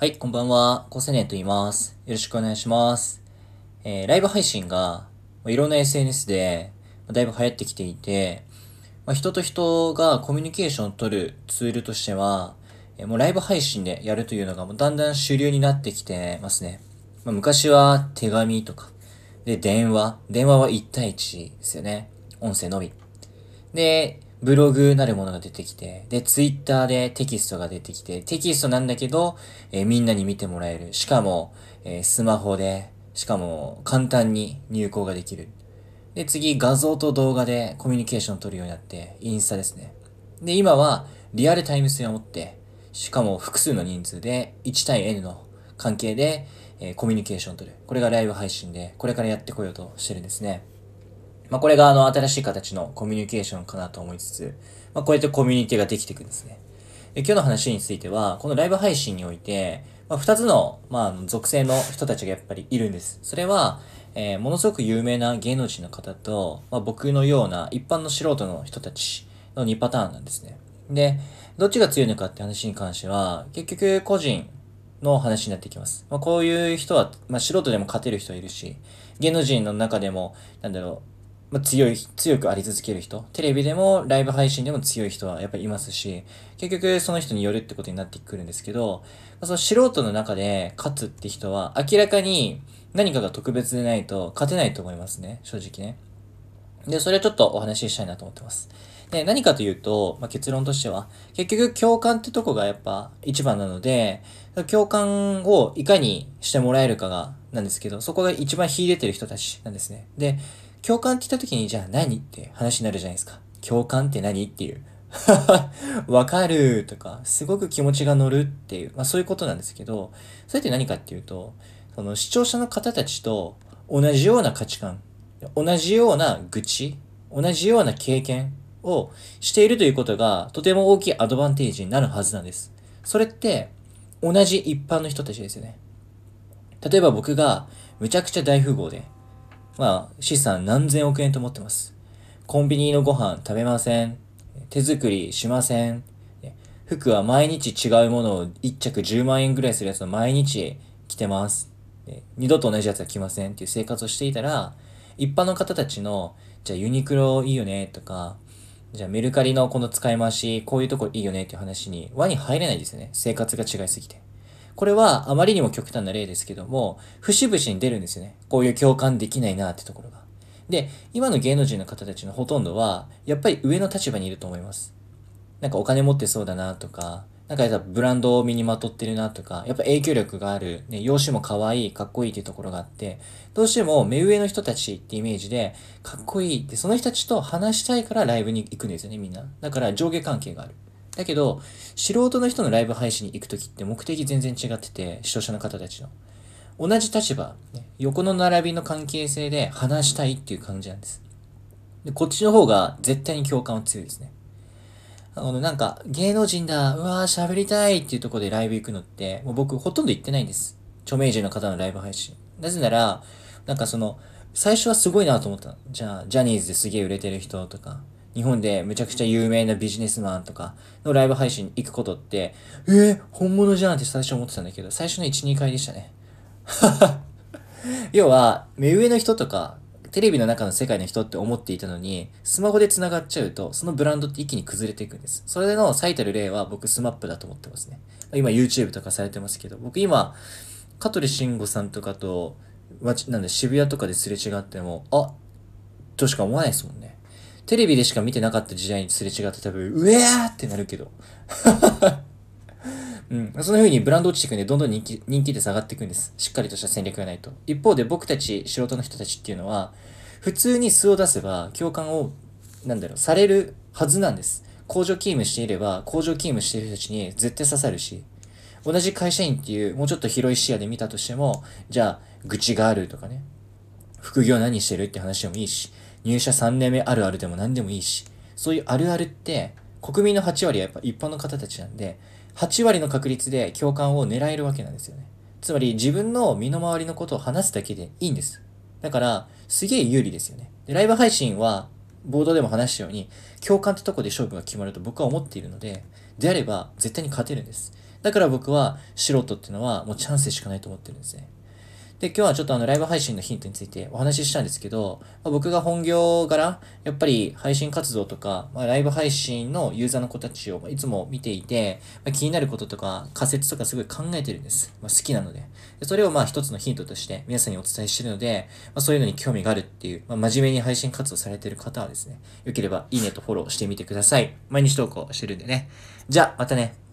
はい、こんばんは。高青年と言います。よろしくお願いします。えー、ライブ配信が、まいろんな SNS で、まだいぶ流行ってきていて、まあ、人と人がコミュニケーションを取るツールとしては、えーもうライブ配信でやるというのがもうだんだん主流になってきてますね。まあ、昔は手紙とか、で、電話。電話は1対1ですよね。音声のみ。で、ブログなるものが出てきて、で、ツイッターでテキストが出てきて、テキストなんだけど、えーみんなに見てもらえる。しかも、えースマホで、しかも簡単に入稿ができる。で、次、画像と動画でコミュニケーションを取るようになって、インスタですね。で、今は、リアルタイム性を持って、しかも複数の人数で、1対 N の関係で、えーコミュニケーションを取る。これがライブ配信で、これからやってこようとしてるんですね。まあ、これがあの、新しい形のコミュニケーションかなと思いつつ、まあ、こうやってコミュニティができていくんですね。で今日の話については、このライブ配信において、まあ、二つの、まあ、属性の人たちがやっぱりいるんです。それは、えーものすごく有名な芸能人の方と、まあ、僕のような一般の素人の人たちの2パターンなんですね。で、どっちが強いのかって話に関しては、結局個人の話になってきます。まあ、こういう人は、まあ、素人でも勝てる人いるし、芸能人の中でも、なんだろう、まあ、強い、強くあり続ける人、テレビでもライブ配信でも強い人はやっぱりいますし、結局その人によるってことになってくるんですけど、まあその素人の中で勝つって人は明らかに何かが特別でないと勝てないと思いますね、正直ね。で、それをちょっとお話ししたいなと思ってます。で、何かというと、まあ、結論としては、結局共感ってとこがやっぱ一番なので、共感をいかにしてもらえるかが、なんですけど、そこが一番秀でてる人たちなんですね。で、共感って言った時に、じゃあ何って話になるじゃないですか。共感って何っていう。わかるとか、すごく気持ちが乗るっていう、まあそういうことなんですけど、それって何かっていうと、その視聴者の方たちと同じような価値観、同じような愚痴、同じような経験をしているということがとても大きいアドバンテージになるはずなんです。それって同じ一般の人たちですよね。例えば僕がむちゃくちゃ大富豪で、まあ資産何千億円と思ってます。コンビニのご飯食べません。手作りしません。服は毎日違うものを1着10万円ぐらいするやつを毎日着てます。二度と同じやつは着ませんっていう生活をしていたら、一般の方たちの、じゃあユニクロいいよねとか、じゃあメルカリのこの使い回し、こういうとこいいよねっていう話に輪に入れないですよね。生活が違いすぎて。これはあまりにも極端な例ですけども、節々に出るんですよね。こういう共感できないなってところが。で、今の芸能人の方たちのほとんどは、やっぱり上の立場にいると思います。なんかお金持ってそうだなとか、なんかブランドを身にまとってるなとか、やっぱ影響力がある、ね、容姿も可愛い、かっこいいっていうところがあって、どうしても目上の人たちってイメージで、かっこいいって、その人たちと話したいからライブに行くんですよね、みんな。だから上下関係がある。だけど、素人の人のライブ配信に行くときって目的全然違ってて、視聴者の方たちの。同じ立場、横の並びの関係性で話したいっていう感じなんです。でこっちの方が絶対に共感は強いですね。あの、なんか、芸能人だ、うわー喋りたいっていうところでライブ行くのって、もう僕ほとんど行ってないんです。著名人の方のライブ配信。なぜなら、なんかその、最初はすごいなと思った。じゃあ、ジャニーズですげえ売れてる人とか、日本でむちゃくちゃ有名なビジネスマンとかのライブ配信行くことって、えー、本物じゃんって最初思ってたんだけど、最初の1、2回でしたね。要は、目上の人とか、テレビの中の世界の人って思っていたのに、スマホで繋がっちゃうと、そのブランドって一気に崩れていくんです。それの最たる例は僕スマップだと思ってますね。今 YouTube とかされてますけど、僕今、香取慎吾さんとかと、なんで渋谷とかですれ違っても、あとしか思わないですもんね。テレビでしか見てなかった時代にすれ違って多分、うえーってなるけど。うん。その風にブランド落ちていくんで、どんどん人気、人気で下がっていくんです。しっかりとした戦略がないと。一方で僕たち素人の人たちっていうのは、普通に素を出せば共感を、なんだろう、されるはずなんです。工場勤務していれば、工場勤務している人たちに絶対刺さるし、同じ会社員っていう、もうちょっと広い視野で見たとしても、じゃあ、愚痴があるとかね、副業何してるって話でもいいし、入社3年目あるあるでも何でもいいし、そういうあるあるって、国民の8割はやっぱ一般の方たちなんで、8割の確率で共感を狙えるわけなんですよね。つまり自分の身の回りのことを話すだけでいいんです。だから、すげえ有利ですよね。で、ライブ配信は、ボードでも話したように、共感ってとこで勝負が決まると僕は思っているので、であれば絶対に勝てるんです。だから僕は素人っていうのはもうチャンスしかないと思ってるんですね。で、今日はちょっとあのライブ配信のヒントについてお話ししたんですけど、まあ、僕が本業柄、やっぱり配信活動とか、まあ、ライブ配信のユーザーの子たちをいつも見ていて、まあ、気になることとか仮説とかすごい考えてるんです。まあ、好きなので。でそれをまあ一つのヒントとして皆さんにお伝えしてるので、まあ、そういうのに興味があるっていう、まあ、真面目に配信活動されてる方はですね、よければいいねとフォローしてみてください。毎日投稿してるんでね。じゃあ、またね。